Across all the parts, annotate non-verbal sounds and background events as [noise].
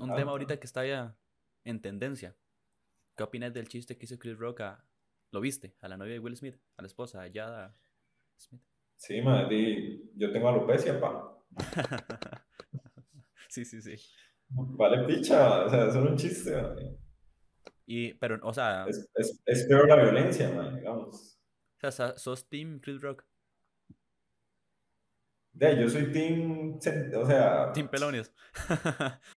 un, un tema ahorita que está ya en tendencia. ¿Qué opinas del chiste que hizo Chris Rock a... ¿Lo viste? A la novia de Will Smith, a la esposa, a Jada Smith. Sí, di- yo tengo alopecia, pa. [laughs] sí, sí, sí. Vale picha, o sea, es un chiste, man. Y, pero, o sea, Es, es, es peor la violencia, man, digamos. o sea, sos Team Chris Rock, De yo soy team, o sea, Team Pelonios. [laughs]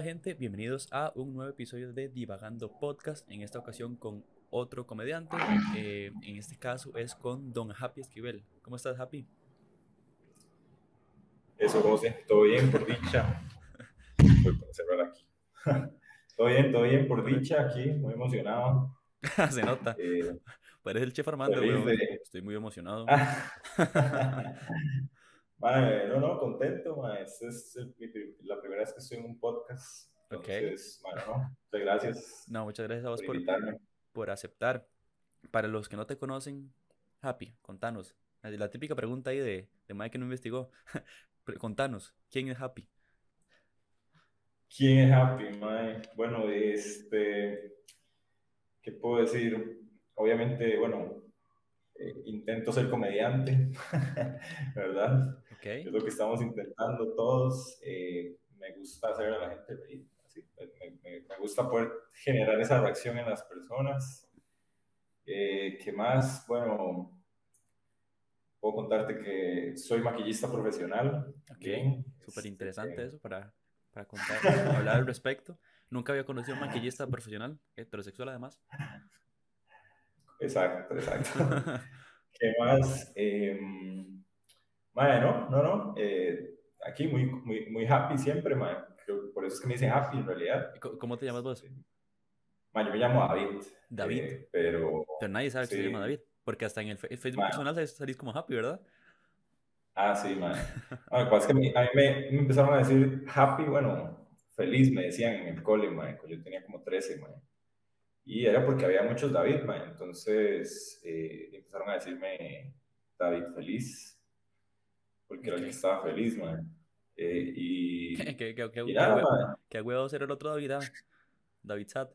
Hola gente, bienvenidos a un nuevo episodio de Divagando Podcast, en esta ocasión con otro comediante, eh, en este caso es con Don Happy Esquivel. ¿Cómo estás, Happy? eso, José, todo bien, por dicha. [laughs] Voy a cerrar aquí. [laughs] Todo bien, todo bien, por dicha, aquí, muy emocionado. [laughs] Se nota, Eh, parece el chef Armando, de- Estoy muy emocionado. No, no, contento, mae. Esta es el- mi pri- la primera vez que estoy en un podcast. Ok. Entonces, bueno, no, muchas gracias No, muchas gracias a vos por por, aceptar. Para los que no te conocen, Happy, contanos. La, típica pregunta ahí de, de Mike que no investigó. [laughs] Contanos, ¿quién es Happy? ¿Quién es Happy? Bueno, este, ¿qué puedo decir? Obviamente, bueno, eh, intento ser comediante, [laughs] ¿verdad? Ok, Es lo que estamos intentando todos. eh, me gusta hacer a la gente reír. así, me, me- me gusta poder generar esa reacción en las personas. Eh, ¿qué más? Bueno, puedo contarte que soy maquillista profesional. ok. Bien, Súper este, interesante eso para, para contar, hablar al respecto. Nunca había conocido a un maquillista [laughs] profesional, heterosexual además. Exacto, exacto. [laughs] ¿Qué más? Eh, mae, no, no, no. eh, aquí muy, muy, muy happy siempre, mae. Por eso es que me dicen happy en realidad. ¿Cómo te llamas vos? Ma, yo me llamo David. David. eh, pero. Pero nadie sabe que se llama David. Porque hasta en el Facebook Ma. personal salís- como Happy, ¿verdad? Ah, sí, man. Lo que pasa es que me- a mí me, me empezaron a decir happy, bueno, feliz, me decían en el cole, cuando Yo tenía como 13, man. Y era porque había muchos David, man. Entonces eh, empezaron a decirme David feliz. Porque era el que estaba feliz, man. Eh, y. ¿Qué, qué, qué, y nada, hue- man. qué huevo ser el otro David? ah? David Sat.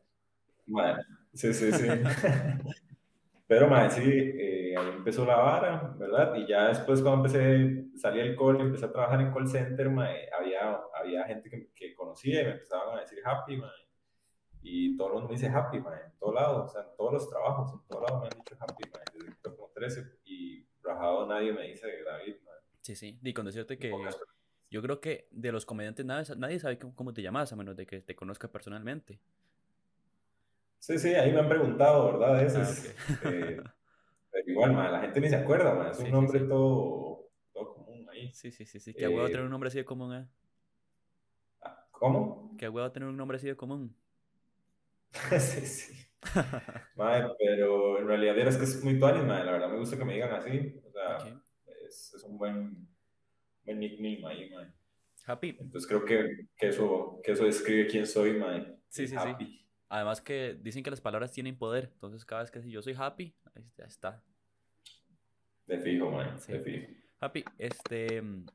Man, Sí, sí, sí. [laughs] Pero, man, sí, eh, ahí empezó la vara, ¿verdad? Y ya después cuando empecé, salí del cole, empecé a trabajar en call center, man, había, había gente que, que conocía y me empezaban a decir happy, man. Y todo el mundo me dice happy, man, en todo lado, o sea, en todos los trabajos, en todo lado me han dicho happy, man, desde como 13 y rajado nadie me dice David. Sí, sí. Y con decirte que yo creo que de los comediantes nadie, nadie sabe cómo, te llamas a menos de que te conozca personalmente. Sí, sí, ahí me han preguntado, ¿verdad? Eso Ah, es, ok. eh, pero igual, man, la gente ni se acuerda, man, es Sí, un nombre sí. todo, todo común ahí. Sí, sí, sí, sí. Qué huevo Eh, tener un nombre así de común, ¿eh? Ah, ¿Cómo? Qué huevo tener un nombre así de común. [laughs] Sí, sí. Mae, pero en realidad es que es muy tuanis. La verdad me gusta que me digan así. O sea. Es, es un buen, buen nickname ahí, mae. Happy. Entonces creo que, que, eso, que eso describe quién soy, mae. Sí, sí, sí. Happy. Además que dicen que las palabras tienen poder. Entonces cada vez que si yo soy happy, ahí ya está. De fijo, mae. Sí. De fijo. Happy, este... mm,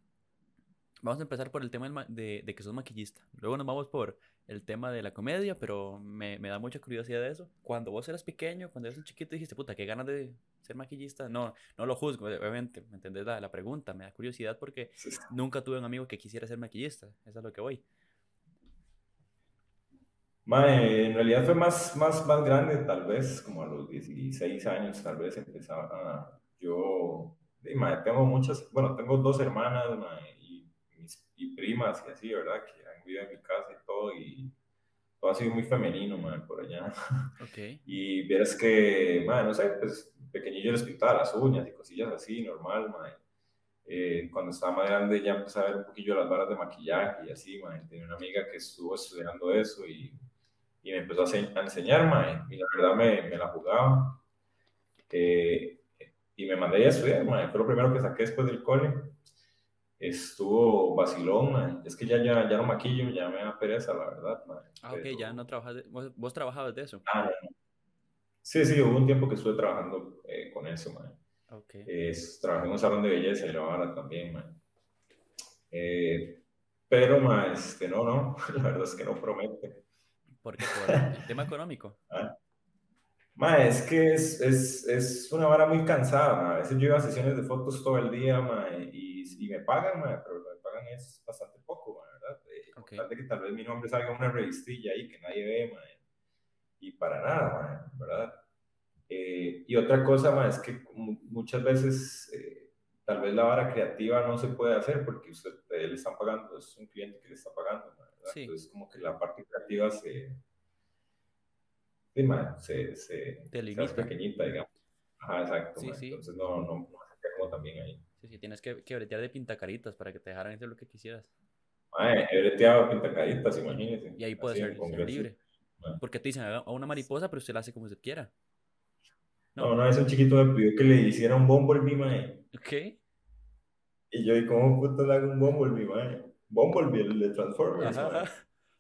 Vamos a empezar por el tema de, de que sos maquillista. Luego nos vamos por el tema de la comedia, pero me, me da mucha curiosidad de eso. Cuando vos eras pequeño, cuando eras un chiquito, dijiste, puta, qué ganas de ser maquillista. No, no lo juzgo, obviamente, ¿me entendés la, la pregunta? Me da curiosidad porque Sí, nunca tuve un amigo que quisiera ser maquillista. Eso es lo que voy. Mae, en realidad fue más, más, más grande, tal vez, como a los 16 años, tal vez empezaba a... Yo, mae, tengo muchas, bueno, tengo dos hermanas, mae, y, mis, y primas y así, ¿verdad? Que vivido en mi casa y todo, y todo ha sido muy femenino, mae, por allá. Ok. [laughs] Y vieras que, mae, no sé, pues pequeñillo les pintaba las uñas y cosillas así, normal, mae. Eh, cuando estaba más grande ya empecé a ver un poquillo las varas de maquillaje y así, mae. Tenía una amiga que estuvo estudiando eso y, y me empezó a, a enseñar, mae. Y la verdad me, me la jugaba. Eh, y me mandé a estudiar, mae. Fue lo primero que saqué después del cole. Estuvo vacilón, mae. Es que ya, ya, ya no maquillo, ya me da pereza, la verdad, mae. Ah, ok, ya Pero- no trabajas de- vos, vos trabajabas de eso. Ah, no. Sí, sí, hubo un tiempo que estuve trabajando eh, con eso, mae. Ok. Es, trabajé en un salón de belleza y la vara también, mae. Eh, pero, ma, este, no, no, [laughs] la verdad es que no promete. ¿Por qué? Por [laughs] el tema económico. ¿Ah? Ma, es que es, es, es, una vara muy cansada, ma. A veces yo iba a sesiones de fotos todo el día, ma, y, y me pagan, ma, pero lo que me pagan es bastante poco, ma, ¿verdad? Eh, Ok. tal de que tal vez mi nombre salga en una revistilla ahí que nadie ve, ma, y para nada, ¿verdad? Eh, y otra cosa, ma, es que mu- muchas veces eh, tal vez la vara creativa no se puede hacer porque usted eh, le están pagando, es un cliente que le está pagando. Sí. Entonces como que la parte creativa se, sí, se, se, se hace pequeñita, digamos. Ajá, exacto, Sí, sí. entonces no, no, no se queda como también ahí. Sí, sí, tienes que, que bretear de pintacaritas para que te dejaran hacer lo que quisieras. Ma, he breteado pintacaritas, imagínese. Y ahí puede ser, libre. Ma. Porque te dicen, a una mariposa, pero usted la hace como usted quiera. No, No. una vez un chiquito me pidió que le hiciera un Bumblebee, mae. ¿Qué? Y yo, ¿y cómo puto le hago un Bumblebee, mae? Bumblebee, el de Transformers.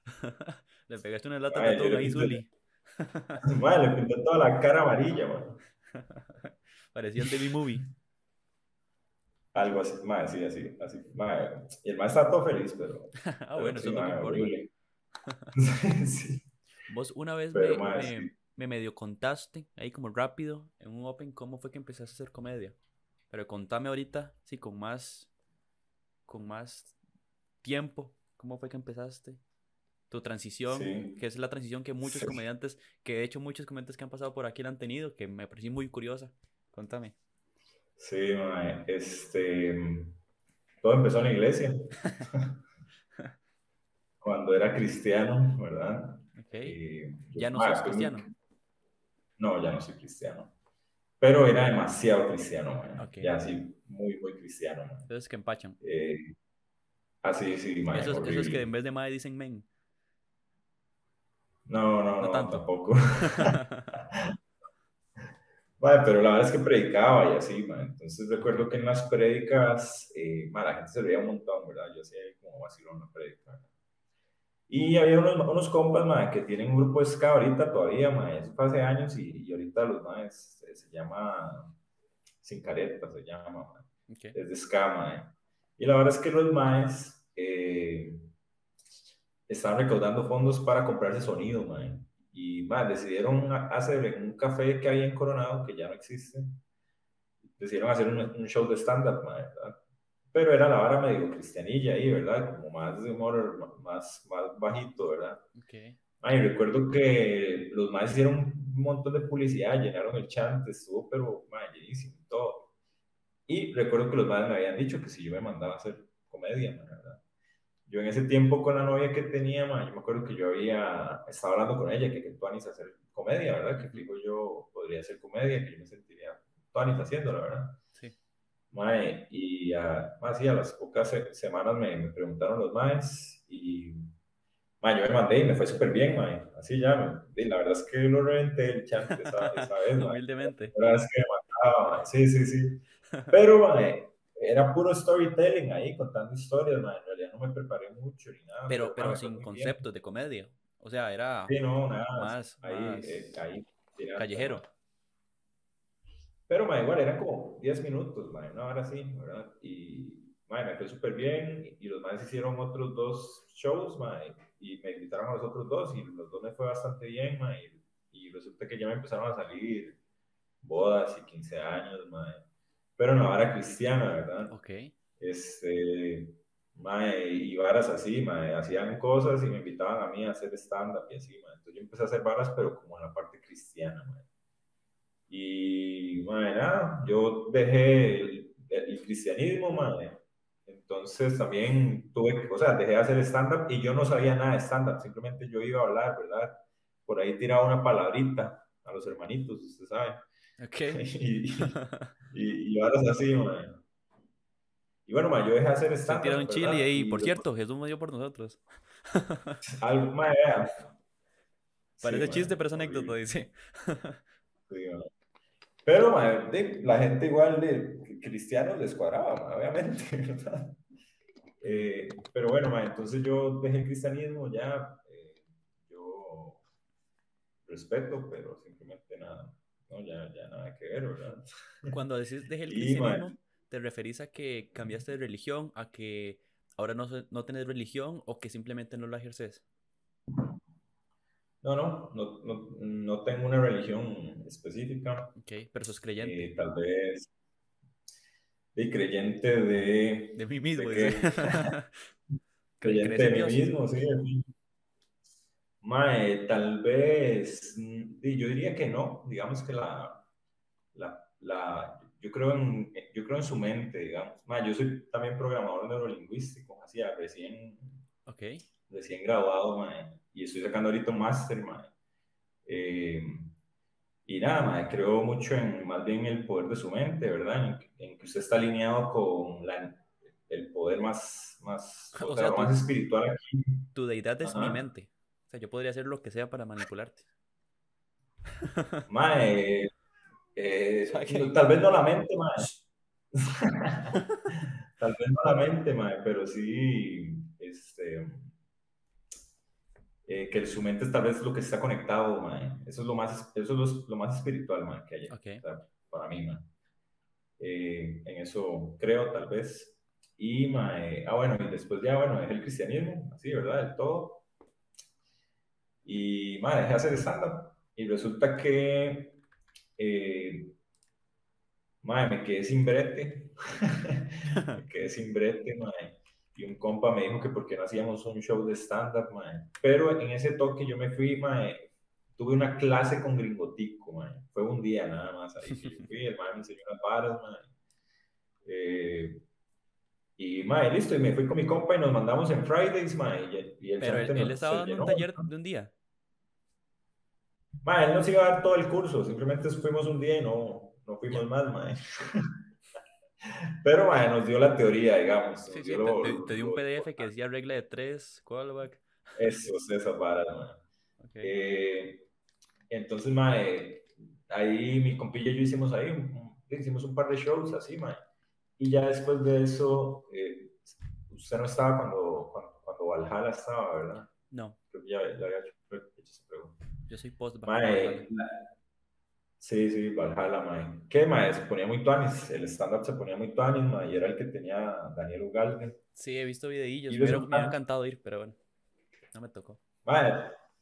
[laughs] Le pegaste una lata de le ahí, Zully. [laughs] Mae, le pinté toda la cara amarilla, mae. [laughs] Parecía el de movie. Algo así, mae, sí, así, así, mae. Y el mae está todo feliz, pero... [laughs] Ah, bueno, eso importa. horrible. [laughs] sí, Vos una vez pero me, mae, me, sí. me medio contaste, ahí como rápido, en un Open, cómo fue que empezaste a hacer comedia. Pero contame ahorita, sí, con más, con más tiempo, cómo fue que empezaste. Tu transición, Sí. que es la transición que muchos Sí. comediantes, que de hecho muchos comediantes que han pasado por aquí la han tenido, que me pareció muy curiosa. Contame. Sí, mae, este... Todo empezó en la iglesia. [laughs] Cuando era cristiano, ¿verdad? Ok. Eh, yo- Ya no muy- cristiano. No, ya no soy cristiano. Pero era demasiado cristiano, man. Ok. Ya sí, muy, muy cristiano, man. Entonces que empachan. Eh, así, sí, man, Esos, esos que en vez de madre dicen men. No, no, No no, tanto. tampoco. [laughs] [laughs] Mae, pero la verdad es que predicaba y así, man. Entonces recuerdo que en las prédicas, eh, la gente se veía un montón, ¿verdad? Yo hacía como vacilón la prédica. Y había unos, unos compas, man, que tienen un grupo de ska ahorita todavía, man. Eso fue hace años y, y ahorita los más se, se llama Sin Careta, se llama, man. Ok. es de ska, mae. Y la verdad es que los maes eh, estaban recaudando fondos para comprarse sonido, mae. Y mae, decidieron hacer en un café que hay en Coronado, que ya no existe, decidieron hacer un, un show de stand-up. Pero era la vara medio cristianilla ahí, ¿verdad? Como más de humor, más, más bajito, ¿verdad? Ok. Ay, recuerdo que los maes hicieron un montón de publicidad, llenaron el chant, estuvo pero mae, llenísimo todo. Y recuerdo que los maes me habían dicho que si yo me mandaba a hacer comedia, ¿verdad? Yo en ese tiempo con la novia que tenía, mae, yo me acuerdo que yo había estado hablando con ella que que tú Anis hacer comedia, ¿verdad? Que digo yo podría hacer comedia, que yo me sentiría Anis haciéndola, ¿verdad? Sí. Mae, y a, más sí, a las pocas se- semanas me, me preguntaron los maes y mae, yo me mandé y me fue súper bien, mae. Así ya, y la verdad es que lo reventé el chante esa, esa vez. [laughs] Humildemente. La verdad es que me mataba, mae. Sí, sí, sí. Pero, mae, era puro storytelling ahí, contando historias, mae. En realidad no me preparé mucho ni nada. Pero, pero fue sin bien. conceptos de comedia. O sea, era Sí, no, nada. más, ahí, más eh, ahí. callejero. Pero, mae, igual eran como 10 minutos, mae, una hora así, ¿verdad? Y, mae, me fue súper bien. Y los maes hicieron otros dos shows, mae, y me invitaron a los otros dos. Y los dos me fue bastante bien, mae. Y resulta que ya me empezaron a salir bodas y 15 años, mae. Pero en la vara cristiana, ¿verdad? Ok. Este, mae, y varas así, mae, hacían cosas y me invitaban a mí a hacer stand-up y así, mae. Entonces yo empecé a hacer varas, pero como en la parte cristiana, mae. Y, mae, nada, yo dejé el, el cristianismo, mae. Entonces también tuve, o sea, dejé de hacer stand-up y yo no sabía nada de stand-up, simplemente yo iba a hablar, ¿verdad? Por ahí tiraba una palabrita a los hermanitos, usted sabe. Ok. [laughs] y, y, y [laughs] varas así, mae. Y bueno, mae, yo dejé de hacer Se stand-up, tira un chile. Y Por cierto, Jesús murió por nosotros. [laughs] Algo, vea. Parece Sí, chiste, pero es anécdota, dice. Sí. Pero, de- la gente igual de cristianos les cuadraba, obviamente, ¿verdad? Eh, pero bueno, mae, entonces yo dejé el cristianismo ya, eh, yo respeto, pero simplemente nada, no, ya, ya nada que ver, ¿verdad? Cuando decís dejé [laughs] el Y, cristianismo, ¿te referís a que cambiaste de religión, a que ahora no, no tenés religión o que simplemente no la ejerces. No, no, no, no, no tengo una religión específica. Ok, pero sos creyente. Eh, tal vez de creyente de, De mí mismo, ¿de [laughs] [laughs] creyente ¿Crees de mí mismo, sí. en fin. Mae, tal vez, yo diría que no, digamos que la, la, la, yo creo en, yo creo en su mente, digamos. Mae, yo soy también programador neurolingüístico, así, recién, Ok, recién graduado, mae, y estoy sacando ahorita un máster, mae. Eh, y nada, mae, creo mucho en más bien el poder de su mente, ¿verdad? En, que en que usted está alineado con la, el poder más, más, O o sea, sea, lo tú- más espiritual aquí. tu deidad es mi Ajá. mente. Sea, yo podría hacer lo que sea para manipularte. [laughs] Mae, [laughs] eh, [laughs] tal vez no la mente, mae. Tal vez no la mente, mae, pero sí, este, eh, que su mente es tal vez lo que está conectado, mae. Eso es lo más, eso es lo, lo más espiritual, mae, que hay, Ok. o sea, para mí, mae. Eh, en eso creo, tal vez. Y, mae, ah, bueno, y después ya, bueno, dejé el cristianismo, así, ¿verdad? Del todo. Y, mae, dejé hacer stand-up. Y resulta que, eh, mae, me quedé sin brete. [laughs] me quedé sin brete, mae. Y un compa me dijo que por qué no hacíamos un show de stand-up. Pero en ese toque yo me fui, mae, tuve una clase con Gringotico, mae. Fue un día nada más ahí que yo fui, el mae me enseñó unas varas, mae. Eh, y, mae, listo, y me fui con mi compa y nos mandamos en Fridays, mae. Y, y el Pero él, él estaba dando un taller de un día. Mae, él nos iba a dar todo el curso, simplemente fuimos un día y no, no fuimos más, mae. [laughs] Pero, mae, nos dio la teoría, digamos. Sí, sí, dio te, lo- te- te di un lo PDF que decía regla de tres, callback. Eso, esas varas, mae. Eh, entonces, mae, ahí mi compilla y yo hicimos ahí, un- hicimos un par de shows así, mae. Y ya después de eso, eh, usted no estaba cuando, cuando, cuando Valhalla estaba, ¿verdad? No, Creo que ya, ya había hecho, esa pregunta. yo soy post Mae, la- sí, sí, Valhalla, mae. ¿Qué, mae? Se ponía muy tuanis, el stand-up se ponía muy tuanis, mae, y era el que tenía Daniel Ugalde. Sí, he visto videillos. Me hubiera, me resulta- hubiera encantado ir, pero bueno, no me tocó. Mae,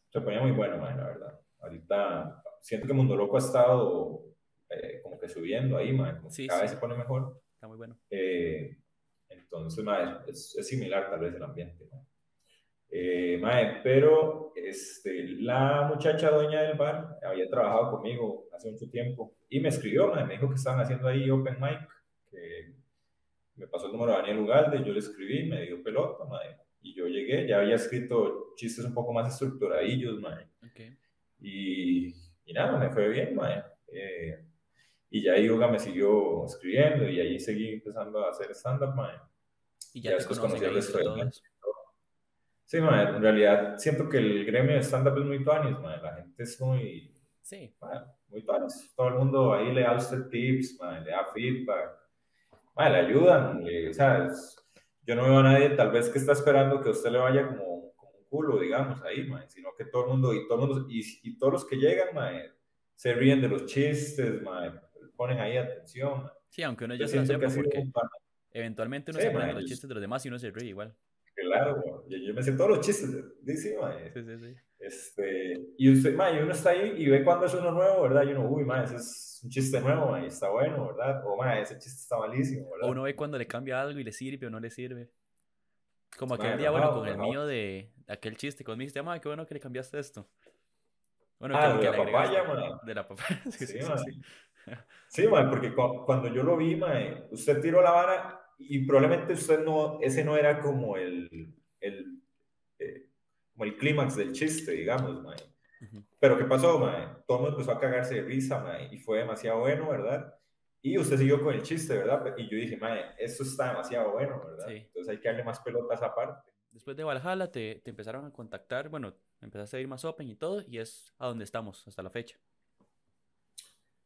se ponía muy bueno, mae, la verdad. Ahorita siento que Mundo Loco ha estado eh, como que subiendo ahí, mae, como Sí, cada sí. vez se pone mejor. Está muy bueno. Eh, entonces, mae, es, es similar tal vez el ambiente, mae. Eh, mae, pero este, la muchacha dueña del bar había trabajado conmigo hace mucho tiempo y me escribió, mae, me dijo que estaban haciendo ahí open mic, que me pasó el número de Daniel Ugalde, yo le escribí, me dio pelota, mae, y yo llegué, ya había escrito chistes un poco más estructuradillos, mae, Ok. y, y nada, me fue bien, mae. Eh, y ya Yoga me siguió escribiendo y ahí seguí empezando a hacer stand-up. Y ya Ya te conocí el ahí. Sí, mae, en realidad siento que el gremio de stand-up es muy tuanis, mae. La gente es muy, Sí, mae, muy tuanis. Todo el mundo ahí le da usted tips, mae, le da feedback. Mae, le ayudan, le- o sea, es- yo no veo a nadie tal vez que está esperando que usted le vaya como, como un culo, digamos, ahí, mae, sino que todo el mundo, y, todo el mundo, y, y todos los que llegan, mae, se ríen de los chistes, mae, ponen ahí atención. sí, aunque uno ya se lo sepa, porque un eventualmente uno Sí, se pone los chistes de los demás y uno se ríe igual. Claro, yo, yo me sé todos los chistes, de- sí, mae. Sí, sí, sí. Este, y usted, ma, y uno está ahí y ve cuando es uno nuevo, ¿verdad? Y uno, uy, ma, ese es un chiste nuevo, ma, y está bueno, ¿verdad? O, ma, ese chiste está malísimo, O ¿verdad? uno ve cuando le cambia algo y le sirve o no le sirve. Como aquel día, bueno, rajado, con el rajado. mío de aquel chiste, cuando me dijiste, "Ma, qué bueno que le cambiaste esto. Bueno, Ah, de la papaya, agregaste. ma. De la papaya, sí, sí, Sí, sí, porque cu- cuando yo lo vi, usted tiró la vara y probablemente usted no, ese no era como el, el, eh, como el clímax del chiste, digamos, ma. Ujú. Pero ¿qué pasó? Todo el mundo empezó a cagarse de risa, y fue demasiado bueno, ¿verdad? Y usted siguió con el chiste, ¿verdad? Y yo dije, ma, esto está demasiado bueno, ¿verdad? Sí. Entonces hay que darle más pelotas aparte. Después de Valhalla te, te empezaron a contactar, bueno, empezaste a ir más open y todo, y es a donde estamos hasta la fecha.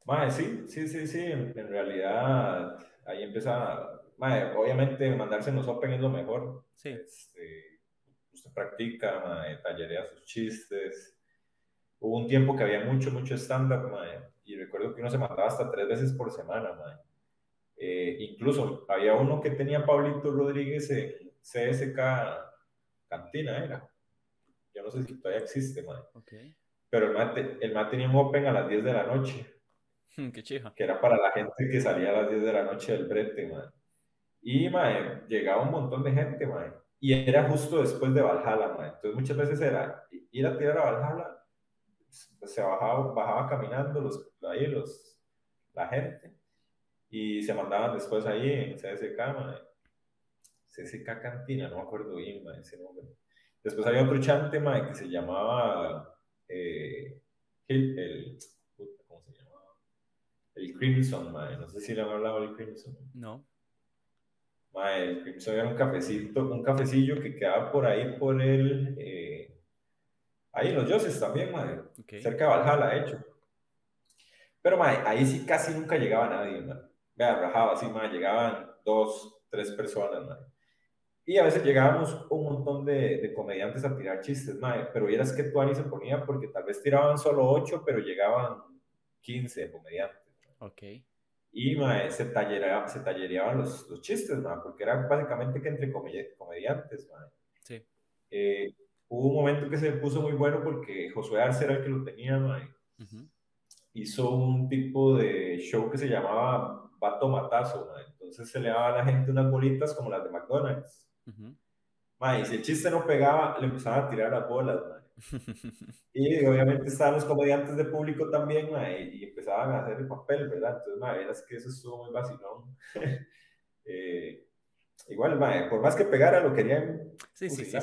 Mae, sí, sí, sí, sí, en, realidad ahí empieza, mae, obviamente mandarse en los Open es lo mejor. Sí. Este, usted practica, mae, tallerea sus chistes. Hubo un tiempo que había mucho, mucho stand-up, mae, y recuerdo que uno se mandaba hasta tres veces por semana, mae. Eh, incluso había uno que tenía Pablito Rodríguez en, CSK Cantina, era. Yo no sé si todavía existe, man. Ok. Pero el man, te- el man tenía un open a las 10 de la noche, [laughs] Qué chija. que era para la gente que salía a las 10 de la noche del brete, man. Y, man, llegaba un montón de gente, man. Y era justo después de Valhalla, man. Entonces muchas veces era ir a tirar a Valhalla, se bajaba, bajaba caminando los, ahí los, la gente y se mandaban después ahí en CSK, man. CSK Cantina, no me acuerdo bien, ese nombre. Después había otro chante, man, que se llamaba eh, el, el- puta, ¿cómo se llamaba? El Crimson, man. No sé si le han hablado del Crimson. No. Mae, el Crimson era un cafecito, un cafecillo que quedaba por ahí por el. eh, ahí en los Yoses también. Ok. Cerca de Valhalla, de hecho. Pero, mae, ahí sí casi nunca llegaba nadie, mae. Vea, rajaba así, mae. Llegaban dos, tres personas, mae. Y a veces llegábamos un montón de, de comediantes a tirar chistes, mae. Pero vieras que Tuani se ponía porque tal vez tiraban solo ocho, pero llegaban 15 comediantes. Ok. Y mae, se, tallerea- se tallereaban los, los chistes, mae, porque era básicamente que entre comedi- comediantes. mae. Sí. Eh, hubo un momento que se puso muy bueno porque Josué Arce era el que lo tenía. mae. Ujú. Hizo un tipo de show que se llamaba Vato Matazo. mae. Entonces se le daba a la gente unas bolitas como las de McDonald's. Ujú. mae, y si el chiste no pegaba, le empezaban a tirar las bolas. Y obviamente estaban los comediantes de público también, mae, y empezaban a hacer el papel, ¿verdad? Entonces, mae, verás que eso estuvo muy vacilón. [laughs] Eh, igual, mae, por más que pegara, lo querían Sí, sí, sí,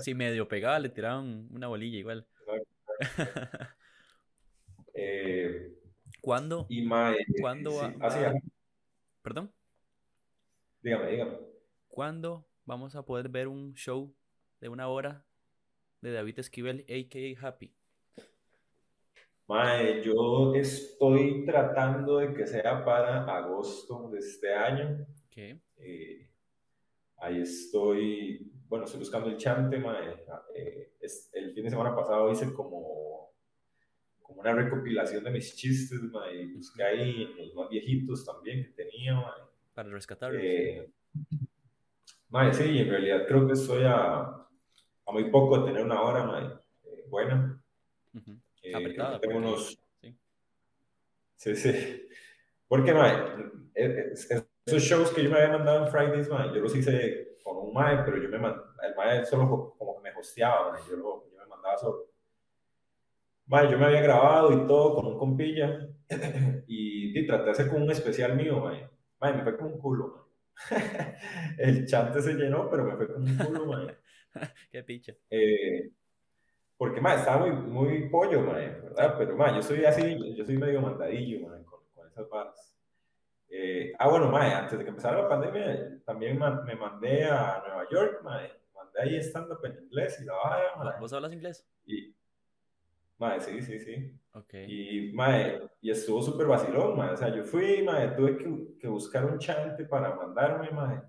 sí. medio pegaba, le tiraban una bolilla igual. [laughs] Eh, ¿Cuándo? y mae, ¿Cuándo sí, va- así, va- ajá. Perdón. dígame, dígame. ¿Cuándo vamos a poder ver un show de una hora de David Esquivel, a.k.a. Happy? Mae, yo estoy tratando de que sea para agosto de este año. ¿Qué? Eh, ahí estoy, bueno, estoy buscando el chante, mae. Eh, es- el fin de semana pasado hice como, como una recopilación de mis chistes, mae. Busqué ahí los más viejitos también que tenía, mae. Para rescatarlos. Eh, mae, sí, en realidad creo que estoy a, a muy poco tener una hora, mae, eh, buena. Eh, creo que Apretada. tengo porque- unos, sí. Sí, sí. Porque, mae, eh, eh, esos shows que yo me había mandado en Fridays, mae, yo los hice con un mae, pero yo me man- el mae solo co- como que me hosteaba, yo, lo- yo me mandaba solo. Mae, yo me había grabado y todo con un compilla [clears throat] y, y traté de hacer como un especial mío, mae. Mae, me fue como un culo, mae. [laughs] El chante se llenó, pero me fue como un culo, mae. [laughs] Qué picha. Eh, porque, mae, estaba muy, muy pollo, mae, ¿verdad? Pero, mae, yo soy así, yo soy medio mandadillo, mae, con, con esas varas. Eh, ah, bueno, mae, antes de que empezara la pandemia, también me mandé a Nueva York, mae. Mandé ahí stand-up en inglés y la vara. ¿Vos hablas inglés? Y, mae, sí, sí, sí. Ok. Y, mae, y estuvo súper vacilón, mae. O sea, yo fui, mae, tuve que, que buscar un chante para mandarme, mae.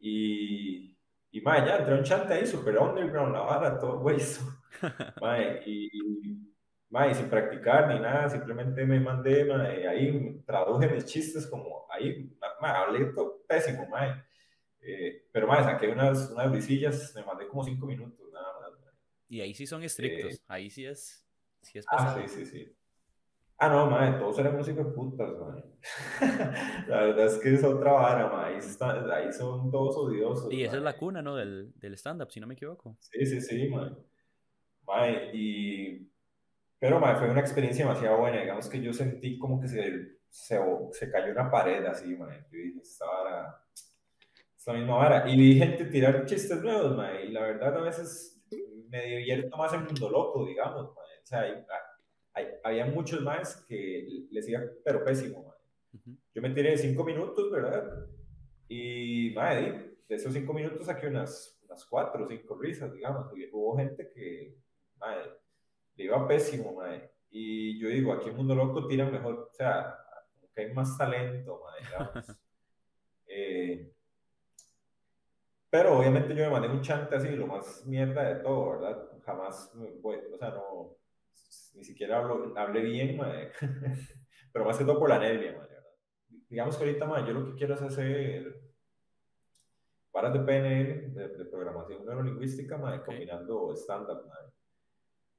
Y, y mae, ya entré un chante ahí, súper underground, la vara, todo hueso. [laughs] Mae, y, y, mae, sin practicar ni nada, simplemente me mandé, mae, ahí traduje mis chistes como ahí, mae, hablé todo pésimo, mae. Eh, pero mae, saqué unas, unas risillas, me mandé como cinco minutos, nada más. mae. Y ahí sí son estrictos. Ahí sí es, sí es Ah, pesado. sí, sí, sí. Ah, no, mae, todos eran músicos de putas, mae. [laughs] La verdad es que es otra vara, mae. Ahí, está- ahí son todos odiosos. Y esa es la cuna, ¿no? Del, del stand-up, si no me equivoco. Sí, sí, sí, mae. Mae, y... Pero, mae, fue una experiencia demasiado buena. Digamos que yo sentí como que se, se, se cayó una pared así, mae. Yo dije, esta vara... Esta misma vara. Y vi gente tirar chistes nuevos, mae. Y la verdad, a veces me divierto más en Mundo Loco, digamos, mae. O sea, hay- hay- había muchos más que les iba, pero pésimo, mae. Ujú. Yo me tiré cinco minutos, ¿verdad? Y, madre, de esos cinco minutos saqué unas, unas cuatro o cinco risas, digamos. Y hubo gente que, madre, le iba pésimo, madre. Y yo digo, aquí en Mundo Loco tiran mejor, o sea, como que hay más talento, madre. [laughs] Eh, pero obviamente yo me mandé un chante así, lo más mierda de todo, ¿verdad? Jamás, voy- o sea, no, ni siquiera hablo, hablé bien, madre. [laughs] Pero más que todo por la nervia, madre. Digamos que ahorita, madre, yo lo que quiero es hacer varas de PNL, de, programación neurolingüística, mae, combinando stand-up,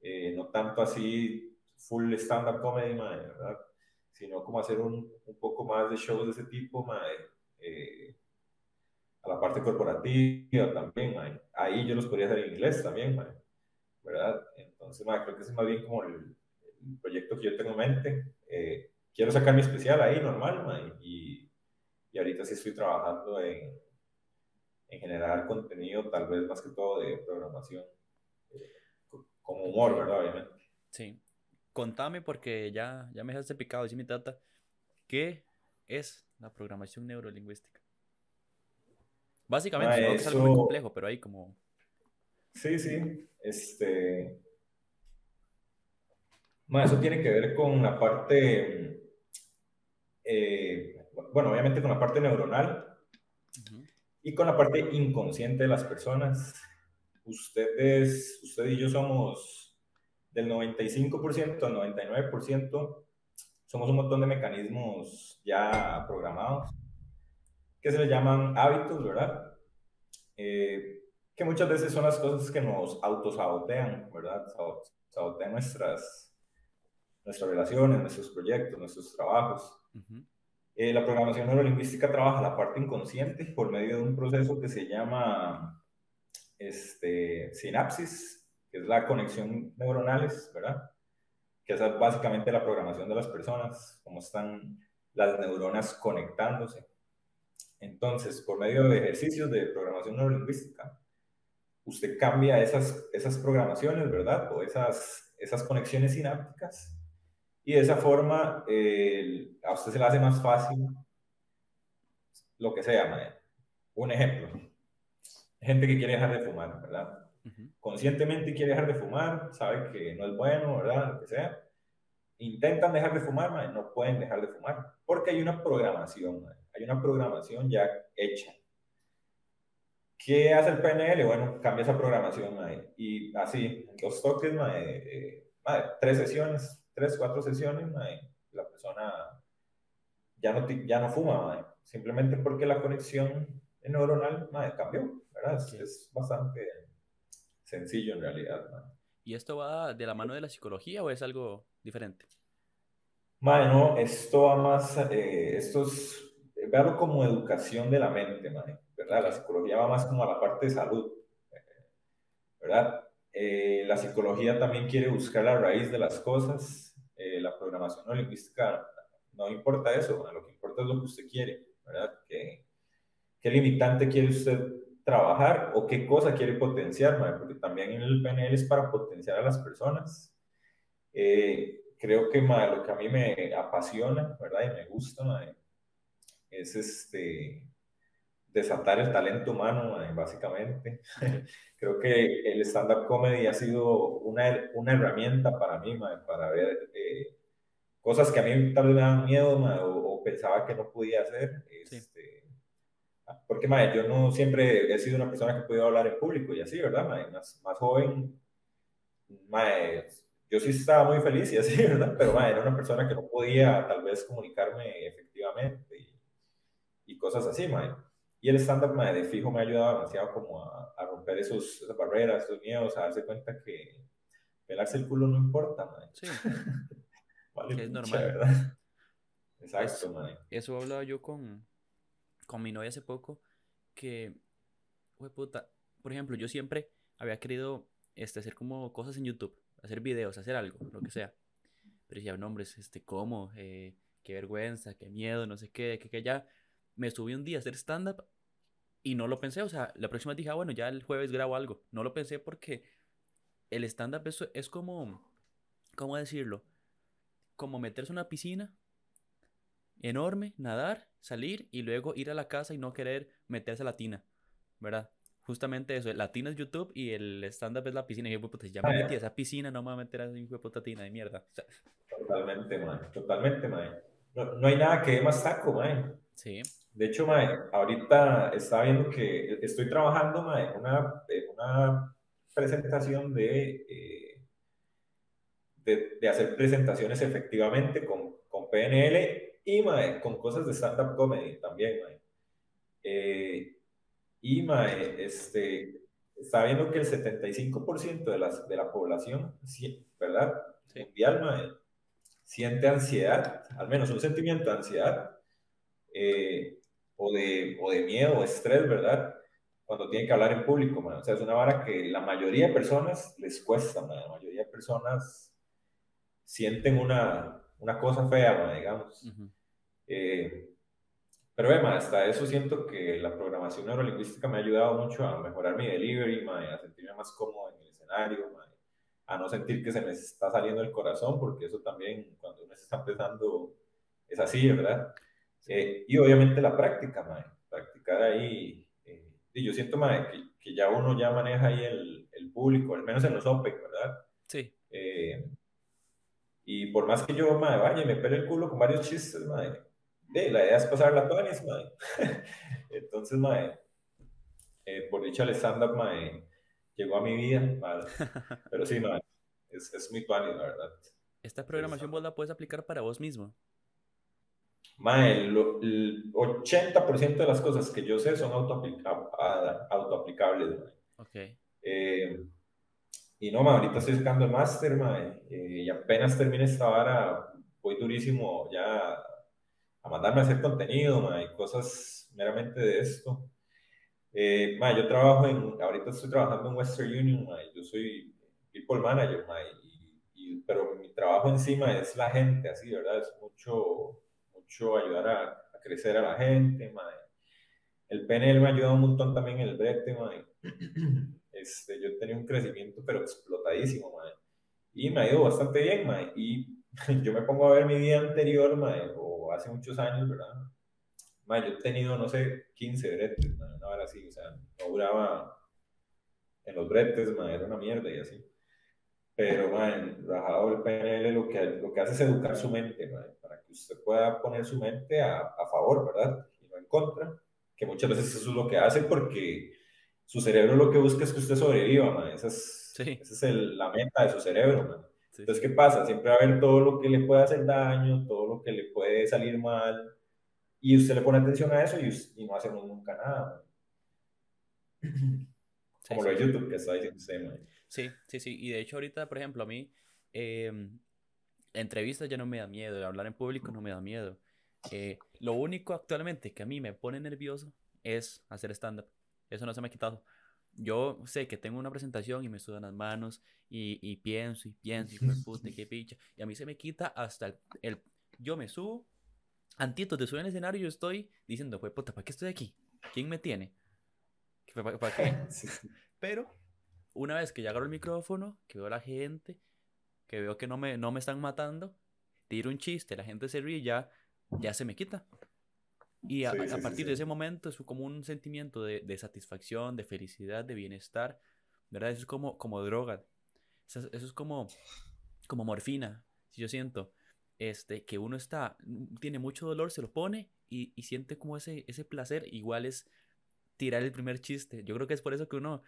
eh, no tanto así full stand-up comedy, mae, ¿verdad? Sino como hacer un, un, poco más de shows de ese tipo, mae, eh, a la parte corporativa también, mae. Ahí yo los podría hacer en inglés también, mae, ¿verdad? Entonces, mae, creo que ese es más bien como el, proyecto que yo tengo en mente. Eh, quiero sacar mi especial ahí, normal, mae, y, y ahorita sí estoy trabajando en en generar contenido, tal vez más que todo de programación, eh, como humor, ¿verdad? Obviamente. Sí. Contame, porque ya, ya me dejaste picado, dice mi tata, ¿qué es la programación neurolingüística? Básicamente, no es algo muy complejo, pero ahí como... Sí, sí, este... eso tiene que ver con la parte, eh, bueno, obviamente con la parte neuronal, y con la parte inconsciente de las personas. Ustedes, usted y yo somos del 95% al 99%, somos un montón de mecanismos ya programados, que se le llaman hábitos, ¿verdad? Eh, que muchas veces son las cosas que nos autosabotean, ¿verdad? Sabotean nuestras, nuestras relaciones, nuestros proyectos, nuestros trabajos. Eh, la programación neurolingüística trabaja la parte inconsciente por medio de un proceso que se llama este, sinapsis, que es la conexión neuronales, ¿verdad? Que es básicamente la programación de las personas, cómo están las neuronas conectándose. Entonces, por medio de ejercicios de programación neurolingüística, usted cambia esas, esas programaciones, ¿verdad? O esas, esas conexiones sinápticas y de esa forma a usted se le hace más fácil lo que sea, Un ejemplo. Gente que quiere dejar de fumar, ¿verdad? Conscientemente quiere dejar de fumar, sabe que no es bueno, ¿verdad? Lo que sea. Intentan dejar de fumar, no pueden dejar de fumar, porque hay una programación, hay una programación ya hecha. ¿Qué hace el PNL? Bueno, cambia esa programación, y así, dos toques, eh, tres sesiones, tres, cuatro sesiones, la persona ya no, ya no fuma, simplemente porque la conexión neuronal cambió, ¿verdad? Es, bastante sencillo en realidad. ¿Y esto va de la mano de la psicología o es algo diferente? no, esto va más, eh, esto es, verlo como educación de la mente, ¿verdad? La psicología va más como a la parte de salud, ¿verdad? Eh, la psicología también quiere buscar la raíz de las cosas, eh, la programación no lingüística no importa eso, lo que importa es lo que usted quiere, ¿verdad? ¿Qué, qué limitante quiere usted trabajar o qué cosa quiere potenciar, porque también en el PNL es para potenciar a las personas. Eh, creo que lo que a mí me apasiona, ¿verdad? Y me gusta, es este, desatar el talento humano, básicamente. [laughs] Creo que el stand-up comedy ha sido una, una herramienta para mí, para ver eh, cosas que a mí tal vez me daban miedo o, pensaba que no podía hacer. Este, porque yo no siempre he sido una persona que podido hablar en público y así, ¿verdad? Más, más joven, yo sí estaba muy feliz y así, [laughs] ¿verdad? Pero era una persona que no podía tal vez comunicarme efectivamente y, y cosas así, mae. Y el stand-up de fijo me ha ayudado demasiado como a, a romper esos, esas barreras, esos miedos, a darse cuenta que pelarse el culo no importa, madre. Sí. [laughs] vale, es normal. ¿verdad? Exacto, madre. Eso hablaba yo con, con mi novia hace poco, que, puta, por ejemplo, yo siempre había querido este, hacer como cosas en YouTube, hacer videos, hacer algo, lo que sea. Pero decía, no, hombre, este, ¿cómo? Eh, qué vergüenza, qué miedo, no sé qué, que, que ya. Me subí un día a hacer stand-up y no lo pensé, o sea, la próxima dije, ah, bueno, ya el jueves grabo algo. No lo pensé porque el stand-up es, es como, ¿cómo decirlo? Como meterse en una piscina enorme, nadar, salir y luego ir a la casa y no querer meterse a la tina, ¿verdad? Justamente eso, la tina es YouTube y el stand-up es la piscina. Y yo, puta, ya me metí a esa piscina, no me voy a meter a esa hijo de puta tina de mierda. Totalmente, man. Totalmente, man. No, no hay nada que dé más saco, man. Sí. De hecho, mae, ahorita estaba viendo que estoy trabajando mae, en, una, una presentación de, eh, de, de, hacer presentaciones efectivamente con, con PNL y mae, con cosas de stand-up comedy también. Mae. Eh, Y, mae, este, está viendo que el 75% de, las, de la población, ¿verdad? Mundial, mae, siente ansiedad, al menos un sentimiento de ansiedad, eh, o, de, o de miedo o estrés, ¿verdad? Cuando tienen que hablar en público, man. O sea, es una vara que la mayoría de personas les cuesta, man. La mayoría de personas sienten una, una cosa fea, man, digamos. eh, pero, además, hasta eso siento que la programación neurolingüística me ha ayudado mucho a mejorar mi delivery, man, a sentirme más cómodo en el escenario, man, a no sentir que se me está saliendo el corazón, porque eso también, cuando uno se está empezando, es así, ¿verdad? Eh, y obviamente la práctica, man, practicar ahí. Eh, y yo siento, man, que, que, ya uno ya maneja ahí el, el, público, al menos en los OPEC, ¿verdad? Sí. Eh, y por más que yo, man, vaya y me pele el culo con varios chistes, man, de, la idea es pasar la tonis, man. [laughs] Entonces, man, eh, por dicha el stand-up, man, llegó a mi vida, man. [laughs] pero sí, man, es, es muy tuanis, la verdad. ¿Esta programación vos la puedes aplicar para vos mismo? Mae, el, el 80% de las cosas que yo sé son autoaplicables. Mae. Ok. Eh, y no, mae, ahorita estoy sacando el máster, mae, eh, y apenas termine esta vara, voy durísimo ya a mandarme a hacer contenido, mae, cosas meramente de esto. Eh, mae, yo trabajo en, ahorita estoy trabajando en Western Union, mae, yo soy people manager, mae, y, y, pero mi trabajo encima es la gente, así, ¿verdad? Es mucho mucho ayudar a, a, crecer a la gente, mae. El PNL me ha ayudado un montón también en el brete, mae. [clears throat] Este, yo tenía un crecimiento, pero explotadísimo, mae. Y me ha ido bastante bien, mae. Y [laughs] yo me pongo a ver mi vida anterior, mae, o hace muchos años, ¿verdad? Mae, yo he tenido, no sé, 15 bretes, mae, una así, o sea, no duraba en los bretes, mae, era una mierda y así. Pero, man, rajado el PNL lo que, lo que hace es educar su mente, que usted pueda poner su mente a, a, favor, ¿verdad? Y no en contra, que muchas veces eso es lo que hace porque su cerebro lo que busca es que usted sobreviva, man. Esa es, sí. esa es el, la meta de su cerebro, man. Sí. Entonces, ¿qué pasa? Siempre va a haber todo lo que le puede hacer daño, todo lo que le puede salir mal, y usted le pone atención a eso y, y no hacemos nunca nada, man. Como sí, lo de YouTube que está diciendo usted, man. Sí, sí, sí. Y de hecho ahorita, por ejemplo, a mí, eh, entrevistas ya no me da miedo, hablar en público no me da miedo. Eh, lo único actualmente que a mí me pone nervioso es hacer stand-up. Eso no se me ha quitado. Yo sé que tengo una presentación y me sudan las manos y, y pienso y pienso y puta, qué [laughs] picha. Y a mí se me quita hasta el, el yo me subo, antitos de subir al escenario yo estoy diciendo, pues puta, ¿para qué estoy aquí? ¿Quién me tiene? ¿Para, para qué? [laughs] Pero una vez que ya agarro el micrófono, que veo a la gente, que veo que no me, no me están matando, tiro un chiste, la gente se ríe y ya, ya se me quita. Y a, sí, sí, a partir sí, de ese momento es como un sentimiento de, de, satisfacción, de felicidad, de bienestar, ¿verdad? Eso es como, como droga. Eso, eso es como, como morfina, si yo siento. Este, que uno está, tiene mucho dolor, se lo pone y, y siente como ese, ese placer. Igual es tirar el primer chiste. Yo creo que es por eso que uno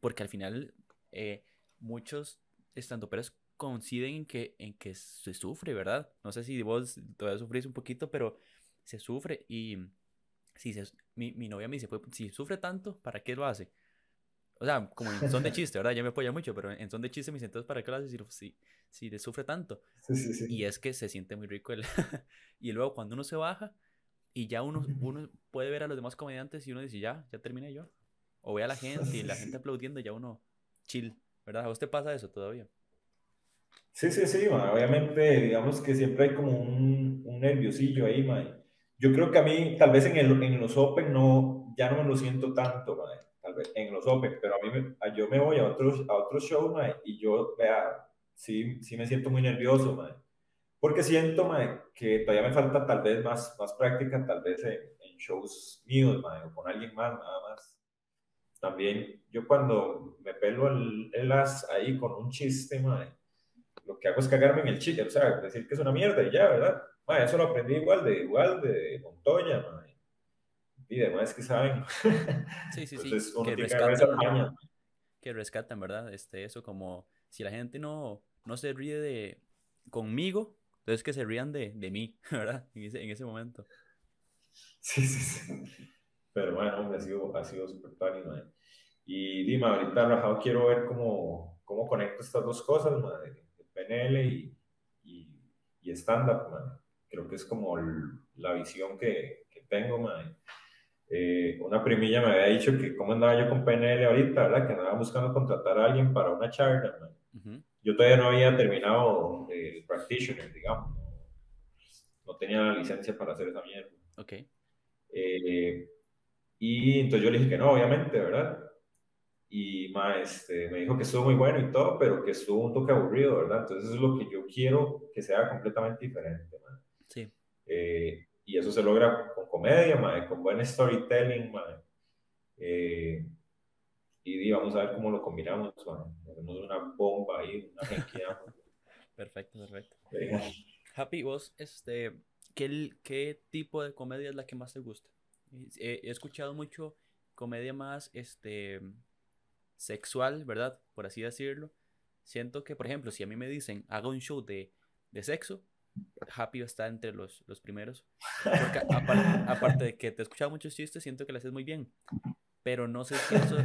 porque al final eh, muchos estandoperos coinciden en que, en que se sufre, ¿verdad? No sé si vos todavía sufrís un poquito, pero se sufre y si se, mi, mi novia me dice, pues, si sufre tanto, ¿para qué lo hace? O sea, como en son de [laughs] chiste, ¿verdad? Ya me apoya mucho, pero en son de chiste me dice, entonces, ¿para qué lo hace si, si, si le sufre tanto? Sí, sí, sí. Y es que se siente muy rico el... [laughs] y luego cuando uno se baja y ya uno, uno [laughs] puede ver a los demás comediantes y uno dice, ya, ya terminé yo o ve a la gente y la gente aplaudiendo, ya uno chill, ¿verdad? ¿A vos te pasa eso todavía? Sí, sí, sí, man. obviamente, digamos que siempre hay como un, un nerviosillo ahí, man. Yo creo que a mí, tal vez en, el, en los Open no, ya no me lo siento tanto, man. tal vez en los Open, pero a mí me, yo me voy a otros, a otros shows, man, y yo, vea, sí, sí me siento muy nervioso, man. porque siento, man, que todavía me falta tal vez más, más práctica, tal vez en, en shows míos, man, o con alguien más, nada más también yo cuando me pelo el, el as ahí con un chiste, lo que hago es cagarme en el chiste, o sea, decir que es una mierda y ya, ¿verdad? Eso lo aprendí igual de igual de Montoya, mae. Y demás que saben. [laughs] Sí, sí, Entonces, sí. que rescatan, que rescatan, ¿verdad? Este, eso como si la gente no, no se ríe de conmigo, entonces que se rían de, de mí, [laughs] ¿verdad? En ese, en ese momento. Sí, sí, sí. Pero bueno, hombre, ha sido, ha sido súper Y dime, ahorita rajado quiero ver cómo, cómo conecto estas dos cosas, madre, PNL y, y, y stand-up, Creo que es como la visión que, que tengo, madre. Eh, una primilla me había dicho que cómo andaba yo con PNL ahorita, ¿verdad? Que andaba buscando contratar a alguien para una charla, Yo todavía no había terminado el practitioner, digamos. No, tenía la licencia para hacer esa mierda. Ok. Eh, y entonces yo le dije que no, obviamente, ¿verdad? Y ma, este, me dijo que estuvo muy bueno y todo, pero que estuvo un toque aburrido, ¿verdad? Entonces eso es lo que yo quiero que sea completamente diferente. Sí. Eh, y eso se logra con comedia, ma, con buen storytelling. Ma. Eh, y vamos a ver cómo lo combinamos. Hacemos una bomba ahí, una [laughs] Perfecto, perfecto. Happy, vos, este, ¿qué, ¿qué tipo de comedia es la que más te gusta? He, he escuchado mucho comedia más, este, sexual, ¿verdad? Por así decirlo. Siento que, por ejemplo, si a mí me dicen, haga un show de, de sexo, Happy está entre los, los primeros. Porque aparte, de que te he escuchado muchos chistes, siento que lo haces muy bien. Pero no sé si eso,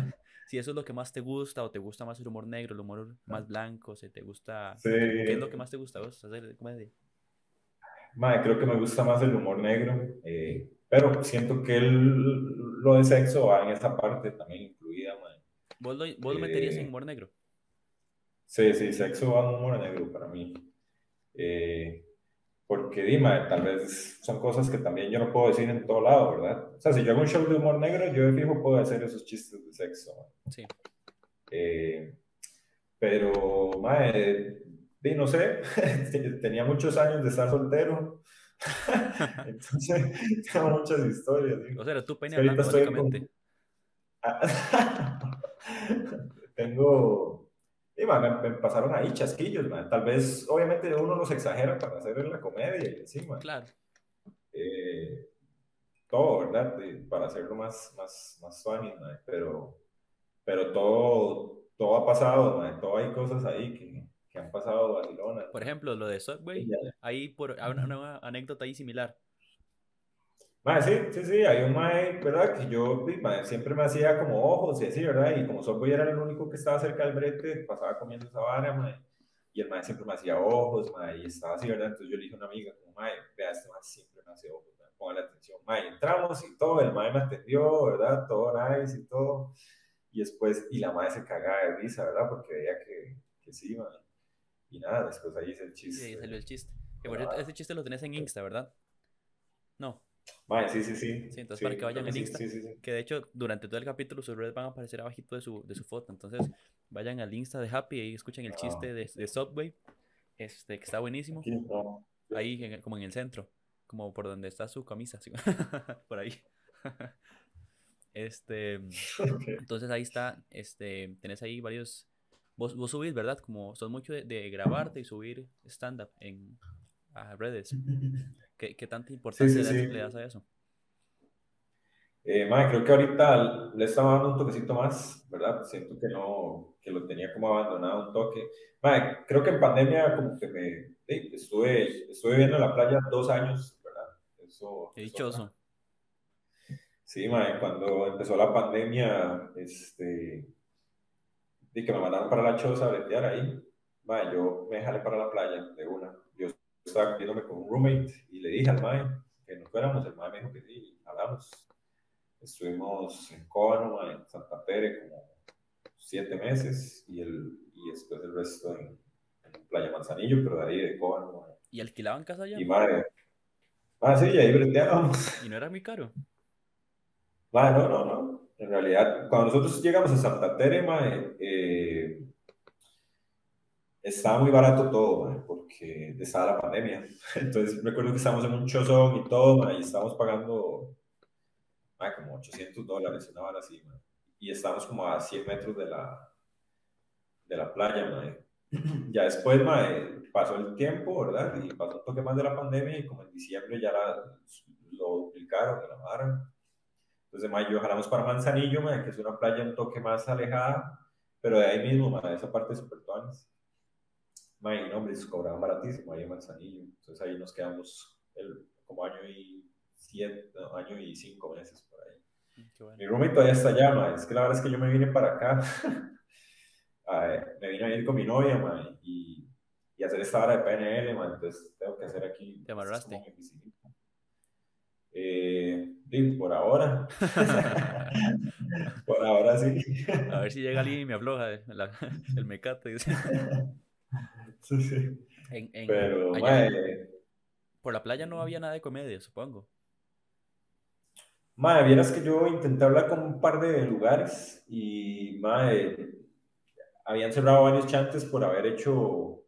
si eso es lo que más te gusta o te gusta más el humor negro, el humor más blanco, si te gusta... ¿Qué es lo que más te gusta vos hacer comedia? Madre, creo que me gusta más el humor negro, eh, pero siento que el, lo de sexo va en esa parte también incluida, ¿Vos lo, meterías en eh, humor negro? Sí, sí, sexo va en humor negro para mí. Eh, porque Dima, tal vez son cosas que también yo no puedo decir en todo lado, ¿verdad? O sea, si yo hago un show de humor negro, yo de fijo puedo hacer esos chistes de sexo. Sí. Eh, pero, madre, no sé, [laughs] tenía muchos años de estar soltero. [laughs] Entonces, [laughs] tengo muchas historias. O sea, tú peine hablando, básicamente. Tengo. Y, me, pasaron ahí chasquillos, Tal vez, obviamente, uno los exagera para hacer la comedia y encima. Claro. Eh, todo, ¿verdad? para hacerlo más, más, más funny, pero, pero todo, todo ha pasado, Todo hay cosas ahí que, que han pasado Barcelona. Por ejemplo, lo de Subway, ahí por una, una anécdota ahí similar. Mae, sí, sí, sí, hay un mae, ¿verdad? Que yo siempre me hacía como ojos y así, ¿verdad? Y como Subway era el único que estaba cerca del brete, pasaba comiendo esa vara, mae. Y el mae siempre me hacía ojos, mae, y estaba así, ¿verdad? Entonces yo le dije a una amiga, como, mae, vea, este mae siempre me hace ojos, ponga la atención. Mae, entramos y todo, el mae me atendió, ¿verdad? Todo nice y todo. Y después, y la mae se cagaba de risa, ¿verdad? Porque veía que, que sí, mae. Y nada, después ahí hice el chiste. Sí, salió el chiste. Que por cierto, ese chiste lo tenés en Insta, ¿verdad? No. Vale, sí, sí, sí. Sí, entonces para que vayan en Insta. que de hecho, durante todo el capítulo sus redes van a aparecer abajito de su, de su foto. Entonces, vayan al Insta de Happy y escuchen el chiste de, de, Subway. Este, que está buenísimo. Ahí, como en el centro. Como por donde está su camisa. [laughs] por ahí. [laughs] este. Entonces ahí está. Este. Tenés ahí varios. Vos, vos subís, ¿verdad? Como son mucho de, de grabarte y subir stand-up en a redes. [laughs] ¿Qué, qué tanta importancia le, das a eso? Eh, creo que ahorita le estaba dando un toquecito más, ¿verdad? Siento que no, que lo tenía como abandonado un toque. Madre, creo que en pandemia como que me, estuve, estuve viviendo en la playa dos años, ¿verdad? Eso. Qué dichoso. Sí, madre, cuando empezó la pandemia, este, y que me mandaron para la choza a bretear ahí, madre, yo me jalé para la playa de una estaba viéndome con un roommate y le dije al mae que nos fuéramos. El mae me dijo que sí, hablamos. Estuvimos en Cóbano, en Santa Tere, como siete meses y, el, y después el resto en, Playa Manzanillo, pero de ahí de Cóbano. ¿Y alquilaban casa allá? Y madre. Ah, sí, y ahí breteábamos. ¿Y no era muy caro? Mae, no, no, no. En realidad, cuando nosotros llegamos a Santa Tere, mae, eh, estaba muy barato todo, porque estaba la pandemia. [laughs] Entonces recuerdo que estábamos en un chozón y todo, y estábamos pagando como 800 dólares, una hora así, y estábamos como a 100 metros de la, de la playa. [clears throat] Ya después pasó el tiempo, ¿verdad? Y pasó un toque más de la pandemia y como en diciembre ya lo duplicaron, la mar. Entonces, mayo jalamos para Manzanillo, que es una playa un toque más alejada, pero de ahí mismo, esa parte de Super May, no, hombre, cobraban baratísimo ahí en Manzanillo. Entonces ahí nos quedamos el, como año y siete, año y cinco meses por ahí. Qué bueno. Mi roommate todavía está allá, mae. Es que la verdad es que yo me vine para acá. [laughs] Ver, me vine a ir con mi novia, mae, y, y hacer esta hora de PNL, mae. Entonces tengo que hacer aquí. ¿Te amarraste? es como mi oficinita. Eh, por ahora. [laughs] [laughs] por ahora sí. A ver si llega alguien y me afloja eh, la- el mecate. Sí, sí. En, en- Pero, allá mae, por la playa no había nada de comedia, supongo. Mae, vieras que yo intenté hablar con un par de lugares y, mae, habían cerrado varios chantes por haber hecho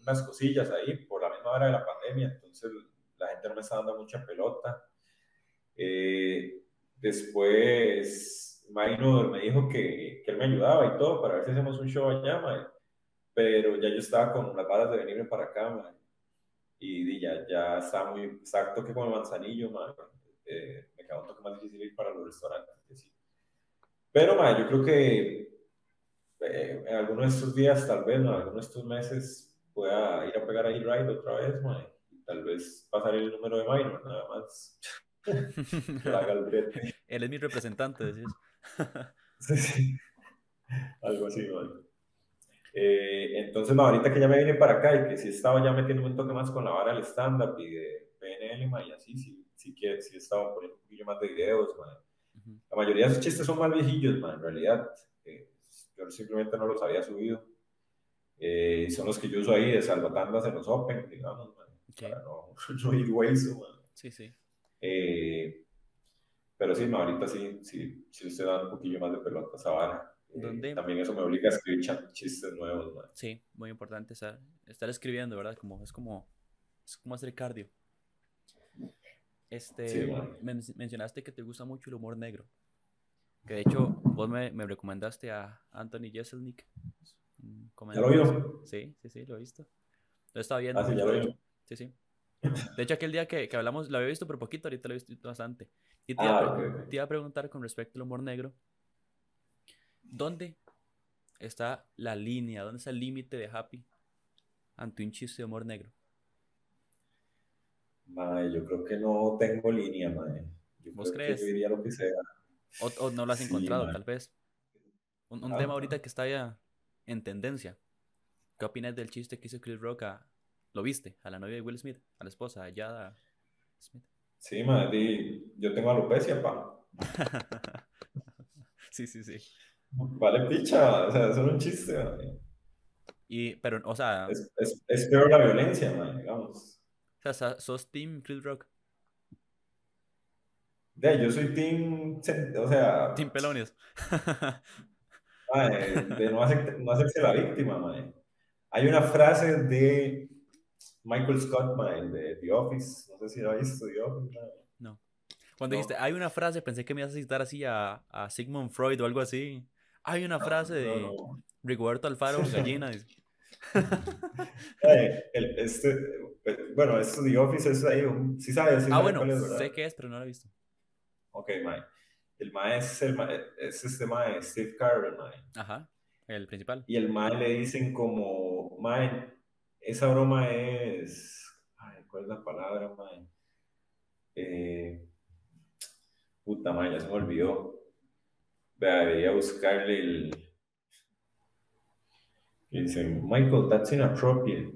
unas cosillas ahí por la misma hora de la pandemia, entonces la gente no me está dando mucha pelota. Eh, después, Maynor me dijo que, que él me ayudaba y todo para ver si hacemos un show allá, mae, pero ya yo estaba con las balas de venirme para acá, mae, y ya, ya está muy exacto que con el manzanillo, mae, eh, me queda un toque más difícil ir para los restaurantes. sí. Pero, mae, yo creo que eh, en alguno de estos días, tal vez, en alguno de estos meses, pueda ir a pegar ahí ride otra vez, mae, y tal vez pasar el número de Minor, nada más. [laughs] Él es mi representante, decís. [laughs] Sí, sí. Algo así, mae. Eh, entonces, no, ahorita que ya me vine para acá y que sí estaba ya metiéndome un toque más con la vara del stand-up y de PNL, y así, sí, sí, que, sí estaba poniendo un poquillo más de videos, mae. Ujú. La mayoría de esos chistes son más viejillos, man, en realidad. Eh, yo simplemente no los había subido. Eh, son los que yo uso ahí de salvatandas en los Open, digamos, man, Ok. para no, [laughs] no ir hueso, man. Sí, sí. Eh, pero sí, no, ahorita sí, sí, sí estoy dando un poquillo más de pelota a esa Eh. También eso me obliga a escribir chistes nuevos, man. Sí, muy importante estar, estar escribiendo, ¿verdad? Como, es como, es como hacer cardio. Este, Sí, men- mencionaste que te gusta mucho el humor negro. Que de hecho, vos me, me recomendaste a Anthony Jeselnik. ¿Ya lo vio? Sí, sí, sí, lo he visto. Lo estaba viendo. Ah, sí, ya lo vio. Sí, sí. De hecho, aquel día que, que hablamos, lo había visto por poquito, ahorita lo he visto bastante. Y te, iba, Ah, pre- ok, ok. te iba a preguntar con respecto al humor negro, ¿dónde está la línea, dónde está el límite de Happy ante un chiste de humor negro? Mae, yo creo que no tengo línea, man. Yo ¿Vos creo crees? que yo diría lo que sea. O, o no lo has Sí, encontrado, tal vez. Un, un Ah, tema ah. ahorita que está ya en tendencia. ¿Qué opinas del chiste que hizo Chris Rock a... ¿Lo viste? A la novia de Will Smith, a la esposa, a Jada Smith. Sí, di- yo tengo alopecia, pa. [laughs] sí, sí, sí. Vale picha, o sea, eso es un chiste, man. Y, pero, o sea, Es, es, es peor la violencia, man, digamos. o sea, sos Team Chris Rock, yo soy team, o sea, Team Pelonios. [laughs] de no, hacer- no hacerse la víctima, man. Hay una frase de Michael Scott, man, de The Office, no sé si lo ha visto, The Office, man. no. Cuando No. dijiste, hay una frase, pensé que me ibas a citar así a, a Sigmund Freud o algo así. Hay una frase de No, no. Rigoberto Alfaro, gallina. dice. [laughs] Eh, el- este, eh, bueno, esto The Office es ahí, sí sabes, sí Ah, sabes bueno, es, sé qué es, pero no lo he visto. Ok, mae. El mae es, el mae, es este mae, Steve Carell, mae. Ajá, el principal. Y el mae le dicen como, mae, esa broma es, ay, ¿cuál es la palabra, mae? Eh, puta, mae, ya se me olvidó. Vea, debería buscarle el... Dice, Michael, that's inappropriate.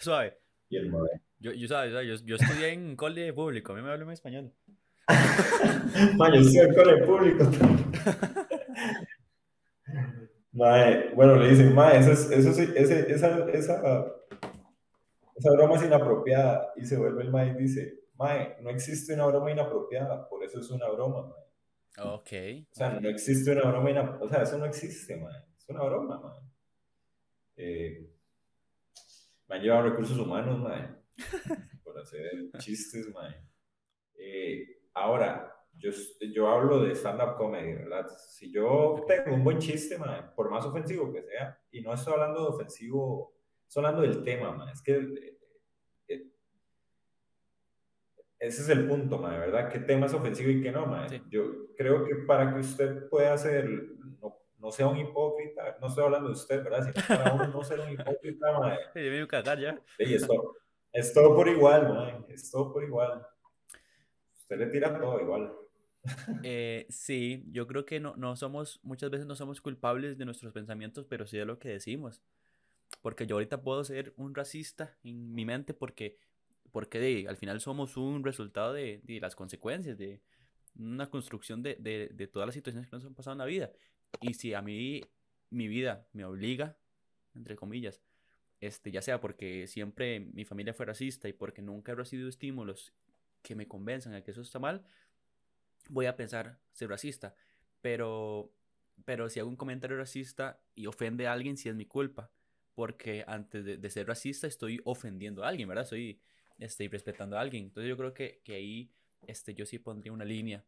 Suave. Y el mae, Yo, yo, sabes, yo, yo estudié en cole público, a mí me hablan en español. [laughs] mae, yo estoy en cole público. Mae, bueno, le dicen, mae, eso es, eso ese- esa, esa, esa broma es inapropiada. Y se vuelve el mae y dice, mae, no existe una broma inapropiada, por eso es una broma, mae. Ok. O sea, no existe una broma o sea, eso no existe, mae. Es una broma, mae. Eh, me han llevado recursos humanos, mae, [laughs] por hacer chistes, mae. Eh, ahora, yo, yo hablo de stand-up comedy, ¿verdad? Si yo tengo un buen chiste, mae, por más ofensivo que sea, y no estoy hablando de ofensivo, estoy hablando del tema, mae, es que eh, eh, ese es el punto, mae, ¿verdad? ¿Qué tema es ofensivo y qué no? Sí. Yo creo que para que usted pueda ser, no, no sea un hipócrita, no estoy hablando de usted, ¿verdad? Sino para uno no ser un hipócrita, [laughs] mae, Yo me a cagar ya. y es todo, es todo por igual, mae, es todo por igual. Usted le tira todo igual. [laughs] Eh, sí, yo creo que no, no somos, muchas veces no somos culpables de nuestros pensamientos, pero sí de lo que decimos. Porque yo ahorita puedo ser un racista en mi mente porque, porque de, al final somos un resultado de, de las consecuencias, de una construcción de, de, de todas las situaciones que nos han pasado en la vida. Y si a mí mi vida me obliga, entre comillas, este, ya sea porque siempre mi familia fue racista y porque nunca he recibido estímulos que me convenzan de que eso está mal, voy a pensar ser racista. Pero, pero si hago un comentario racista y ofende a alguien, sí es mi culpa. Porque antes de, ser racista estoy ofendiendo a alguien, ¿verdad? Estoy este, respetando a alguien. Entonces yo creo que, que ahí este, yo sí pondría una línea.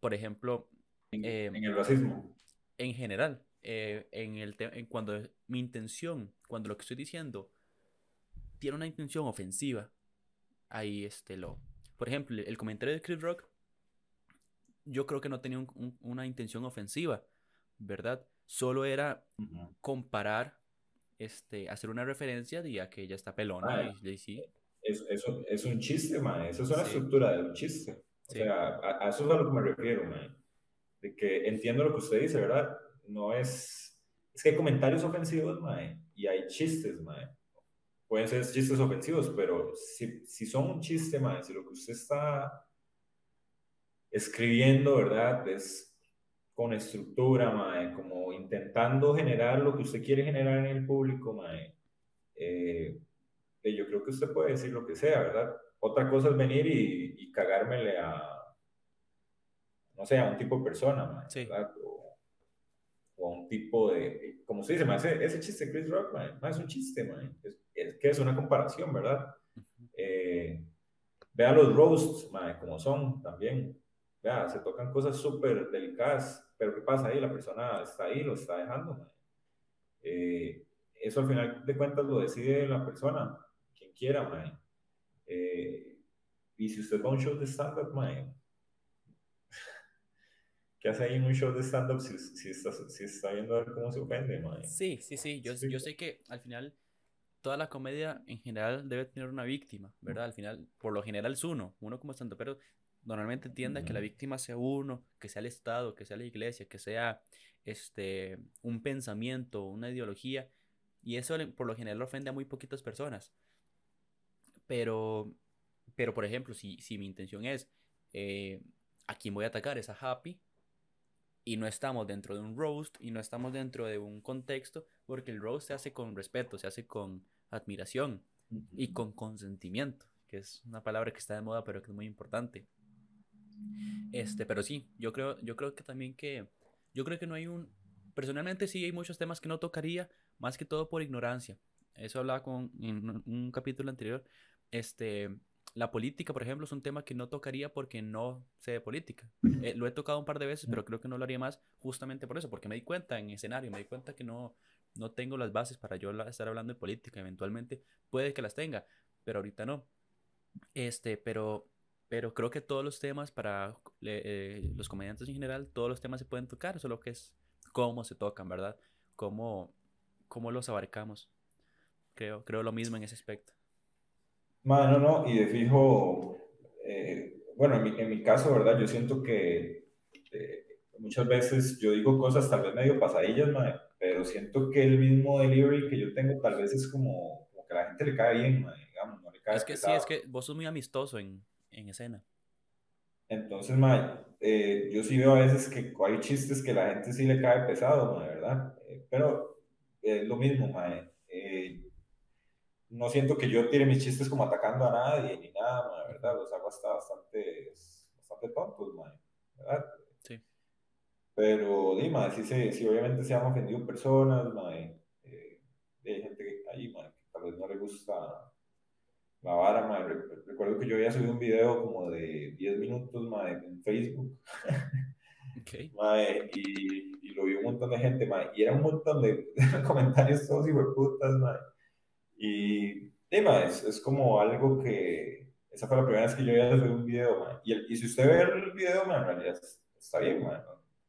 Por ejemplo... En, en el racismo. En general. Eh, en el en cuando mi intención, cuando lo que estoy diciendo tiene una intención ofensiva, ahí este lo... Por ejemplo, el comentario de Chris Rock yo creo que no tenía una intención ofensiva, ¿verdad? Solo era comparar, este, hacer una referencia de a que ella está pelona y, sí. Es, es, un chiste, man. Eso es una estructura de un chiste. O sea, a, eso es a lo que me refiero, man. De que entiendo lo que usted dice, ¿verdad? No es... Es que hay comentarios ofensivos, man, y hay chistes, man. Pueden ser chistes ofensivos, pero si, si son un chiste, man, si lo que usted está escribiendo, ¿verdad? Es con estructura, mae, como intentando generar lo que usted quiere generar en el público, mae. Eh, yo creo que usted puede decir lo que sea, ¿verdad? Otra cosa es venir y, y cagármele a, no sé, a un tipo de persona, ¿verdad? O, o, a un tipo de, como usted dice, ese, ese chiste Chris Rock, mae, mae, es un chiste, mae. Es, es, que es una comparación, ¿verdad? Eh, vea los roasts, mae, como son también se tocan cosas súper delicadas, pero ¿qué pasa ahí? La persona está ahí, lo está dejando. Eh, eso al final de cuentas lo decide la persona, quien quiera. Eh, y si usted va a un show de stand-up, [laughs] ¿qué hace ahí en un show de stand-up si, si, está, si está viendo cómo se ofende? Sí, sí, sí. Yo, yo sé que al final toda la comedia en general debe tener una víctima, ¿verdad? Al final, por lo general es uno, uno como stand pero normalmente entienda que la víctima sea uno, que sea el Estado, que sea la iglesia, que sea este, un pensamiento, una ideología, y eso por lo general ofende a muy poquitas personas. Pero, pero por ejemplo, si, si mi intención es, eh, a quién voy a atacar es a Happy, y no estamos dentro de un roast, y no estamos dentro de un contexto, porque el roast se hace con respeto, se hace con admiración y con consentimiento, que es una palabra que está de moda, pero que es muy importante. Este, pero sí, yo creo, yo creo que también que, yo creo que no hay un, personalmente sí hay muchos temas que no tocaría, más que todo por ignorancia. Eso hablaba con, en un capítulo anterior. Este, la política, por ejemplo, es un tema que no tocaría porque no sé de política. Eh, lo he tocado un par de veces, pero creo que no lo haría más justamente por eso, porque me di cuenta en escenario, me di cuenta que no, no tengo las bases para yo estar hablando de política. Eventualmente puede que las tenga, pero ahorita no. Este, pero pero creo que todos los temas para eh, los comediantes en general, todos los temas se pueden tocar, solo que es cómo se tocan, ¿verdad? Cómo, cómo los abarcamos. Creo, creo lo mismo en ese aspecto. Mano, no, y de fijo, eh, bueno, en mi, en mi, caso, ¿verdad? Yo siento que eh, muchas veces yo digo cosas tal vez medio pasadillas, pero siento que el mismo delivery que yo tengo tal vez es como, como que a la gente le cae bien, digamos, no le cae Es que sí, es que vos sos muy amistoso en, en escena. Entonces, ma, eh, yo sí veo a veces que hay chistes que la gente sí le cae pesado, ma, ¿verdad? Pero es lo mismo, ma. Eh, no siento que yo tire mis chistes como atacando a nadie ni nada, ma, ¿verdad? Los hago hasta bastante, bastante tontos, ma, ¿verdad? Sí. Pero, dime, sí, sí, obviamente se han ofendido personas, ma, hay gente ahí, ma, que tal vez no le gusta la vara, Recuerdo que yo había subido un video como de 10 minutos, en Facebook. Okay. [laughs] y, y, lo vio un montón de gente, y era un montón de [laughs] comentarios todos y putas, Y, es, es, como algo que, esa fue la primera vez que yo había subido un video, Y, y si usted ve el video, en realidad está bien,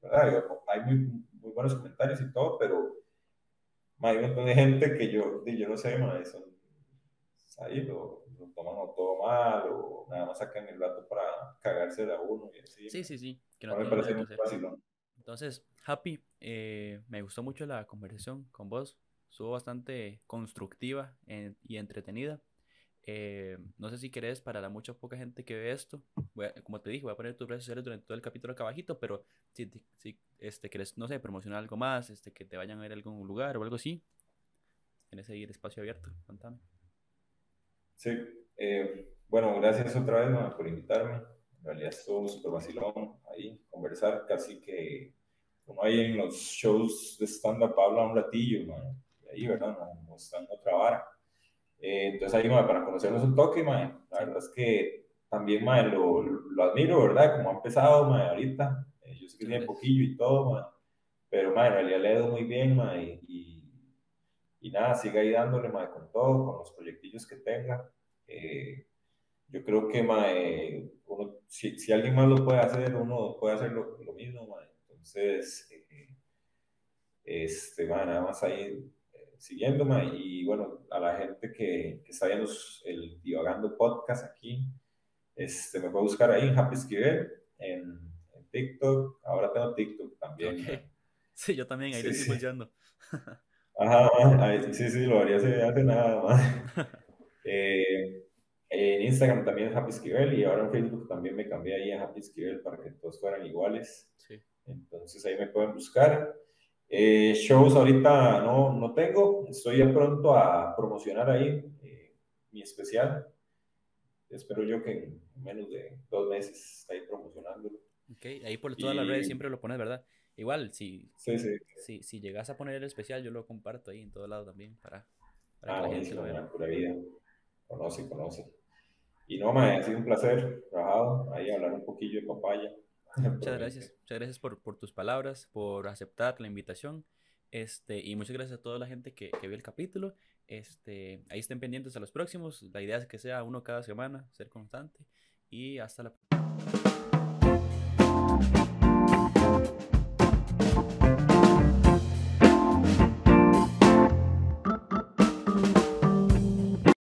¿verdad? Hay muy, muy buenos comentarios y todo, pero hay un montón de gente que yo, yo no sé, man, son ahí lo, lo toman todo mal o nada más sacan el rato para cagarse de a uno y así. Sí, sí, sí. Que No no me parece muy hacer. vacilón. Entonces, Happy, eh, me gustó mucho la conversación con vos. Estuvo bastante constructiva en- y entretenida. Eh, no sé si querés, para la mucha poca gente que ve esto, voy a- como te dije, voy a poner tus redes sociales durante todo el capítulo acá abajito, pero si, si este, querés, no sé, promocionar algo más, este, que te vayan a ver a algún lugar o algo así, tienes ahí el espacio abierto, contame. Sí, eh, bueno, gracias otra vez por invitarme. En realidad estuvo súper vacilón ahí, conversar casi que como ahí en los shows de stand-up habla un ratillo, ma, ahí, ¿verdad? No, no está en otra vara. Eh, entonces ahí, ma, para conocernos un toque, ma, la verdad es que también ma, lo, lo admiro, ¿verdad? Como ha empezado ma, ahorita. Eh, yo sé que tiene poquillo y todo, ma, pero ma, en realidad le ha ido muy bien, ma, y, y, nada, siga ahí dándole, ma, con todo, con los proyectillos que tenga. Eh, yo creo que ma, eh, uno, si, si alguien más lo puede hacer, uno puede hacer lo, lo mismo. ma. Entonces, eh, este, ma, nada más ahí siguiéndome y bueno, a la gente que, que está viendo el Divagando Podcast aquí, este, me puede buscar ahí en Happy Esquivel, en, en TikTok. Ahora tengo TikTok también. Ok. ma. [laughs] Sí, yo también, ahí Sí, le estoy sí. buceando. [laughs] Ajá, ahí- sí, sí, lo haría hace nada más. [laughs] Eh, en Instagram también es Happy Esquivel y ahora en Facebook también me cambié ahí a Happy Esquivel para que todos fueran iguales. Sí. Entonces ahí me pueden buscar. Eh, shows ahorita no, no tengo, estoy ya pronto a promocionar ahí eh, mi especial. Espero yo que en menos de dos meses esté ahí promocionándolo. Ok, ahí por todas las Y- redes siempre lo pones, ¿verdad? Igual, si, Sí, sí. si, si llegas a poner el especial, yo lo comparto ahí en todo lado también para, para Ah, que la gente lo vea. pura vida. Conoce, conoce. Y no, mae, ha sido un placer, trabajado, ahí hablar un poquillo de papaya. Muchas gracias, muchas gracias por, por tus palabras, por aceptar la invitación. Este, y muchas gracias a toda la gente que, que vio el capítulo. Este, ahí estén pendientes a los próximos. La idea es que sea uno cada semana, ser constante. Y hasta la